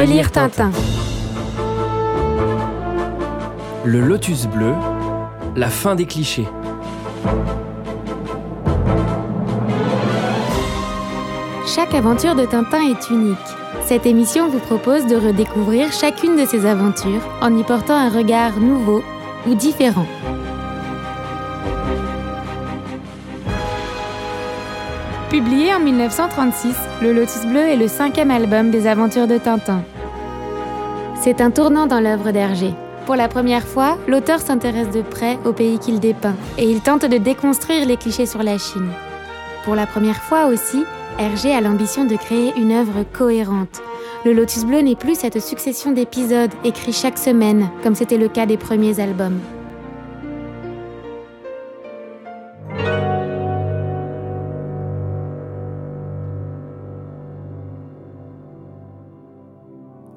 Relire Tintin. Le lotus bleu, la fin des clichés. Chaque aventure de Tintin est unique. Cette émission vous propose de redécouvrir chacune de ces aventures en y portant un regard nouveau ou différent. Publié en 1936, Le Lotus Bleu est le cinquième album des aventures de Tintin. C'est un tournant dans l'œuvre d'Hergé. Pour la première fois, l'auteur s'intéresse de près au pays qu'il dépeint et il tente de déconstruire les clichés sur la Chine. Pour la première fois aussi, Hergé a l'ambition de créer une œuvre cohérente. Le Lotus Bleu n'est plus cette succession d'épisodes écrits chaque semaine, comme c'était le cas des premiers albums.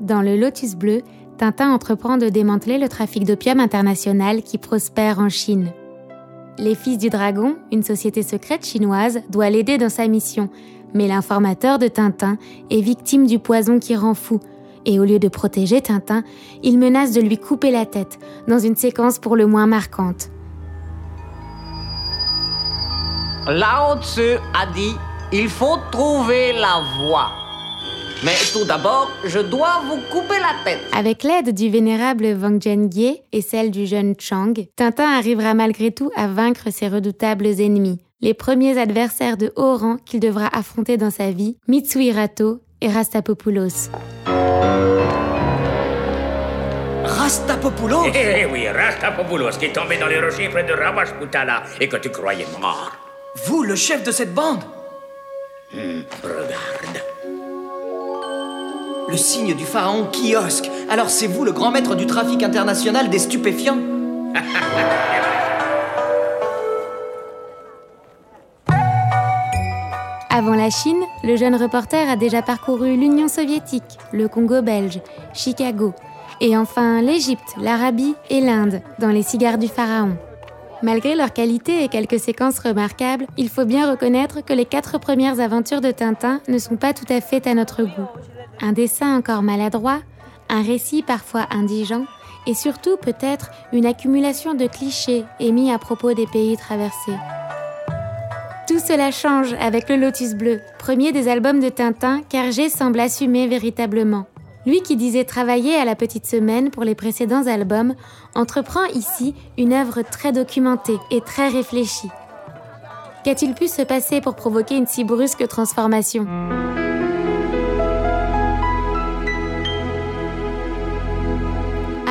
Dans le Lotus Bleu, Tintin entreprend de démanteler le trafic d'opium international qui prospère en Chine. Les Fils du Dragon, une société secrète chinoise, doit l'aider dans sa mission, mais l'informateur de Tintin est victime du poison qui rend fou, et au lieu de protéger Tintin, il menace de lui couper la tête, dans une séquence pour le moins marquante. Lao Tzu a dit il faut trouver la voie. Mais tout d'abord, je dois vous couper la tête. Avec l'aide du vénérable Wang Zhenghie et celle du jeune Chang, Tintin arrivera malgré tout à vaincre ses redoutables ennemis, les premiers adversaires de haut rang qu'il devra affronter dans sa vie, Mitsuhirato et Rastapopoulos. Rastapopoulos? Eh oui, Rastapopoulos qui est tombé dans les rochers près de Ravashputala et que tu croyais mort. Vous, le chef de cette bande? Hmm, regarde. Le signe du pharaon kiosque. Alors c'est vous le grand maître du trafic international des stupéfiants? Avant la Chine, le jeune reporter a déjà parcouru l'Union soviétique, le Congo belge, Chicago, et enfin l'Égypte, l'Arabie et l'Inde, dans les cigares du pharaon. Malgré leur qualité et quelques séquences remarquables, il faut bien reconnaître que les quatre premières aventures de Tintin ne sont pas tout à fait à notre goût. Un dessin encore maladroit, un récit parfois indigent, et surtout peut-être une accumulation de clichés émis à propos des pays traversés. Tout cela change avec le Lotus Bleu, premier des albums de Tintin qu'Hergé semble assumer véritablement. Lui qui disait travailler à la petite semaine pour les précédents albums, entreprend ici une œuvre très documentée et très réfléchie. Qu'a-t-il pu se passer pour provoquer une si brusque transformation?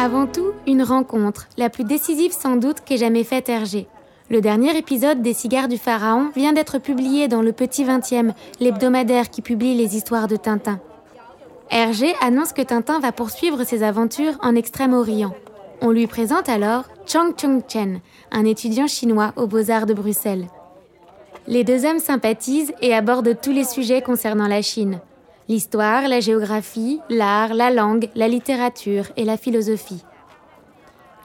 Avant tout, une rencontre, la plus décisive sans doute qu'ait jamais faite Hergé. Le dernier épisode des Cigares du Pharaon vient d'être publié dans le Petit 20e, l'hebdomadaire qui publie les histoires de Tintin. Hergé annonce que Tintin va poursuivre ses aventures en Extrême-Orient. On lui présente alors Chang Chung-chen, un étudiant chinois aux Beaux-Arts de Bruxelles. Les deux hommes sympathisent et abordent tous les sujets concernant la Chine. L'histoire, la géographie, l'art, la langue, la littérature et la philosophie.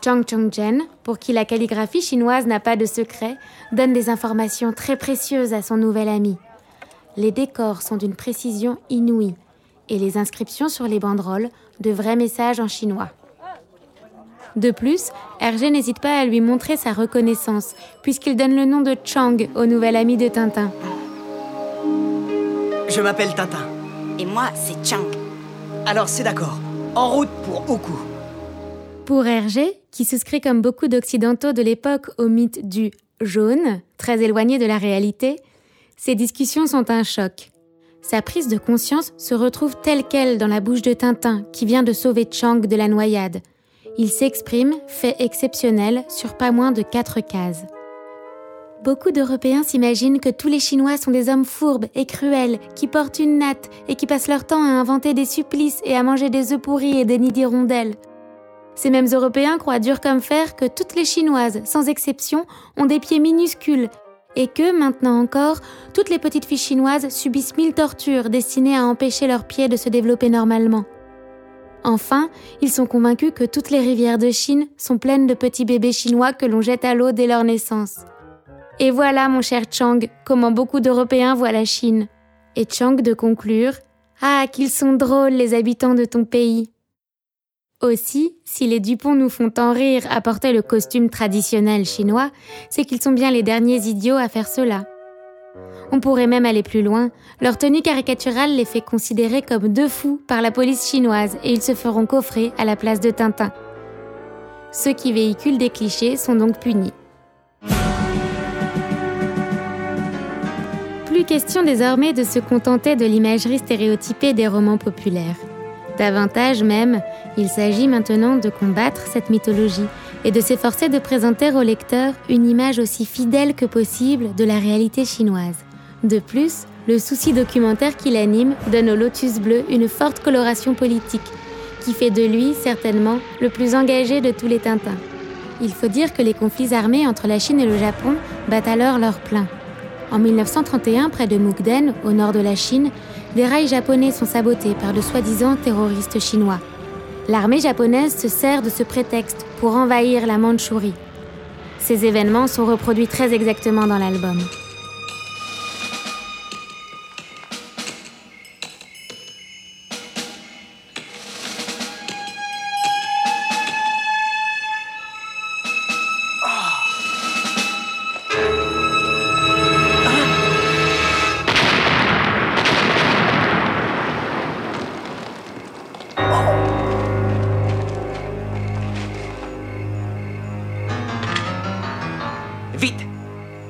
Chang Chung-chen, pour qui la calligraphie chinoise n'a pas de secret, donne des informations très précieuses à son nouvel ami. Les décors sont d'une précision inouïe et les inscriptions sur les banderoles de vrais messages en chinois. De plus, Hergé n'hésite pas à lui montrer sa reconnaissance, puisqu'il donne le nom de Chang au nouvel ami de Tintin. Je m'appelle Tintin. Et moi, c'est Chang. Alors c'est d'accord. En route pour Oku. Pour Hergé, qui souscrit comme beaucoup d'Occidentaux de l'époque au mythe du jaune, très éloigné de la réalité, ces discussions sont un choc. Sa prise de conscience se retrouve telle qu'elle dans la bouche de Tintin, qui vient de sauver Chang de la noyade. Il s'exprime, fait exceptionnel, sur pas moins de quatre cases. Beaucoup d'Européens s'imaginent que tous les Chinois sont des hommes fourbes et cruels, qui portent une natte et qui passent leur temps à inventer des supplices et à manger des œufs pourris et des nids d'hirondelles. Ces mêmes Européens croient dur comme fer que toutes les Chinoises, sans exception, ont des pieds minuscules et que, maintenant encore, toutes les petites filles chinoises subissent mille tortures destinées à empêcher leurs pieds de se développer normalement. Enfin, ils sont convaincus que toutes les rivières de Chine sont pleines de petits bébés chinois que l'on jette à l'eau dès leur naissance. Et voilà, mon cher Chang, comment beaucoup d'Européens voient la Chine. Et Chang de conclure Ah, qu'ils sont drôles, les habitants de ton pays. Aussi, si les Dupont nous font tant rire à porter le costume traditionnel chinois, c'est qu'ils sont bien les derniers idiots à faire cela. On pourrait même aller plus loin, leur tenue caricaturale les fait considérer comme deux fous par la police chinoise et ils se feront coffrer à la place de Tintin. Ceux qui véhiculent des clichés sont donc punis. Plus question désormais de se contenter de l'imagerie stéréotypée des romans populaires. Davantage même, il s'agit maintenant de combattre cette mythologie et de s'efforcer de présenter au lecteur une image aussi fidèle que possible de la réalité chinoise. De plus, le souci documentaire qui l'anime donne au Lotus Bleu une forte coloration politique, qui fait de lui certainement le plus engagé de tous les Tintins. Il faut dire que les conflits armés entre la Chine et le Japon battent alors leur plein. En 1931, près de Mukden, au nord de la Chine, des rails japonais sont sabotés par de soi-disant terroristes chinois. L'armée japonaise se sert de ce prétexte pour envahir la Mandchourie. Ces événements sont reproduits très exactement dans l'album.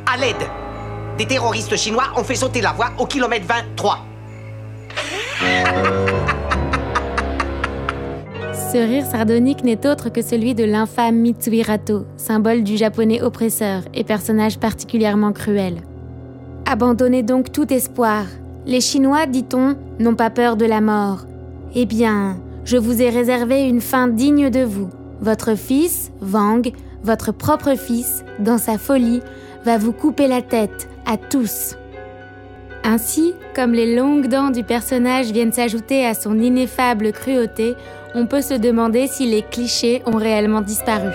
À l'aide Des terroristes chinois ont fait sauter la voie au kilomètre 23. Ce rire sardonique n'est autre que celui de l'infâme Mitsuhirato, symbole du japonais oppresseur et personnage particulièrement cruel. Abandonnez donc tout espoir. Les Chinois, dit-on, n'ont pas peur de la mort. Eh bien, je vous ai réservé une fin digne de vous. Votre fils, Wang, votre propre fils, dans sa folie, va vous couper la tête à tous. Ainsi, comme les longues dents du personnage viennent s'ajouter à son ineffable cruauté, on peut se demander si les clichés ont réellement disparu.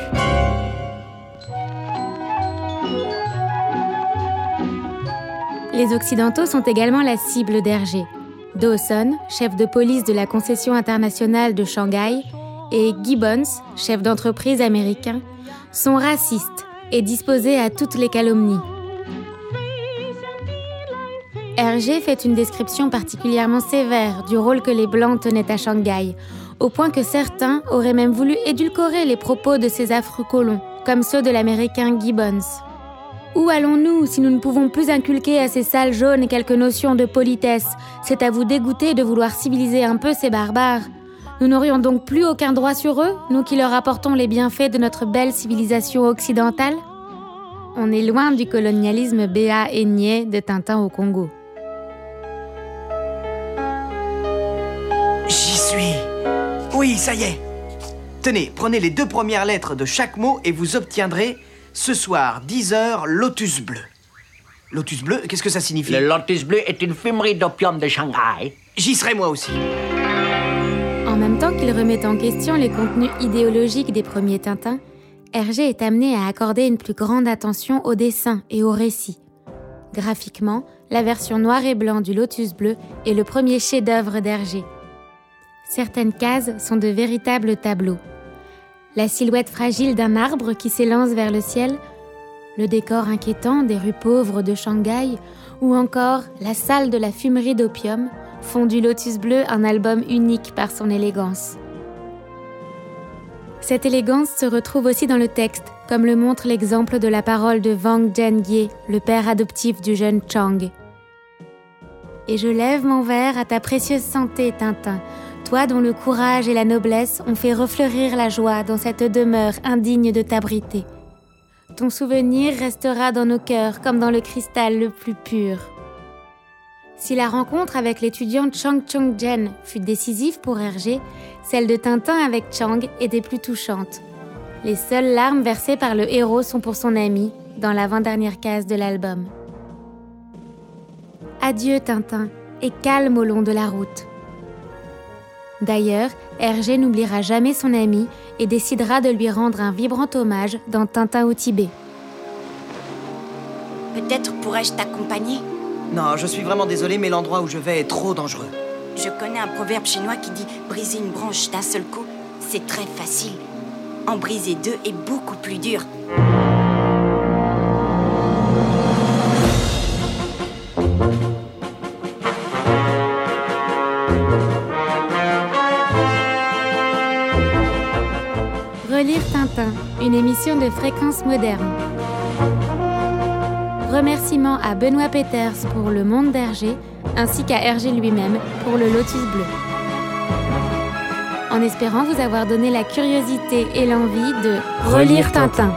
Les Occidentaux sont également la cible d'Hergé. Dawson, chef de police de la concession internationale de Shanghai, et Gibbons, chef d'entreprise américain, sont racistes et disposés à toutes les calomnies. Hergé fait une description particulièrement sévère du rôle que les Blancs tenaient à Shanghai, au point que certains auraient même voulu édulcorer les propos de ces affreux colons, comme ceux de l'Américain Gibbons. Où allons-nous si nous ne pouvons plus inculquer à ces sales jaunes quelques notions de politesse? C'est à vous dégoûter de vouloir civiliser un peu ces barbares. Nous n'aurions donc plus aucun droit sur eux, nous qui leur apportons les bienfaits de notre belle civilisation occidentale On est loin du colonialisme béat et niais de Tintin au Congo. J'y suis. Oui, ça y est. Tenez, prenez les deux premières lettres de chaque mot et vous obtiendrez ce soir 10 heures Lotus bleu. Lotus bleu, qu'est-ce que ça signifie? Le Lotus Bleu est une fumerie d'opium de Shanghai. J'y serai moi aussi. Temps qu'il remet en question les contenus idéologiques des premiers Tintins, Hergé est amené à accorder une plus grande attention au dessin et au récit. Graphiquement, la version noir et blanc du Lotus bleu est le premier chef-d'œuvre d'Hergé. Certaines cases sont de véritables tableaux. La silhouette fragile d'un arbre qui s'élance vers le ciel, le décor inquiétant des rues pauvres de Shanghai, ou encore la salle de la fumerie d'opium font du Lotus Bleu un album unique par son élégance. Cette élégance se retrouve aussi dans le texte, comme le montre l'exemple de la parole de Wang Jianye, le père adoptif du jeune Chang. Et je lève mon verre à ta précieuse santé, Tintin, toi dont le courage et la noblesse ont fait refleurir la joie dans cette demeure indigne de t'abriter. Ton souvenir restera dans nos cœurs comme dans le cristal le plus pur. Si la rencontre avec l'étudiante Chang Chong Jen fut décisive pour Hergé, celle de Tintin avec Chang est des plus touchantes. Les seules larmes versées par le héros sont pour son ami, dans l'avant-dernière case de l'album. Adieu Tintin, et calme au long de la route. D'ailleurs, Hergé n'oubliera jamais son ami et décidera de lui rendre un vibrant hommage dans Tintin au Tibet. Peut-être pourrais-je t'accompagner? Non, je suis vraiment désolé, mais l'endroit où je vais est trop dangereux. Je connais un proverbe chinois qui dit briser une branche d'un seul coup, c'est très facile. En briser deux est beaucoup plus dur. Relire Tintin, une émission de fréquence moderne. Remerciements à Benoît Peters pour Le Monde d'Hergé, ainsi qu'à Hergé lui-même pour le Lotus Bleu. En espérant vous avoir donné la curiosité et l'envie de relire Tintin.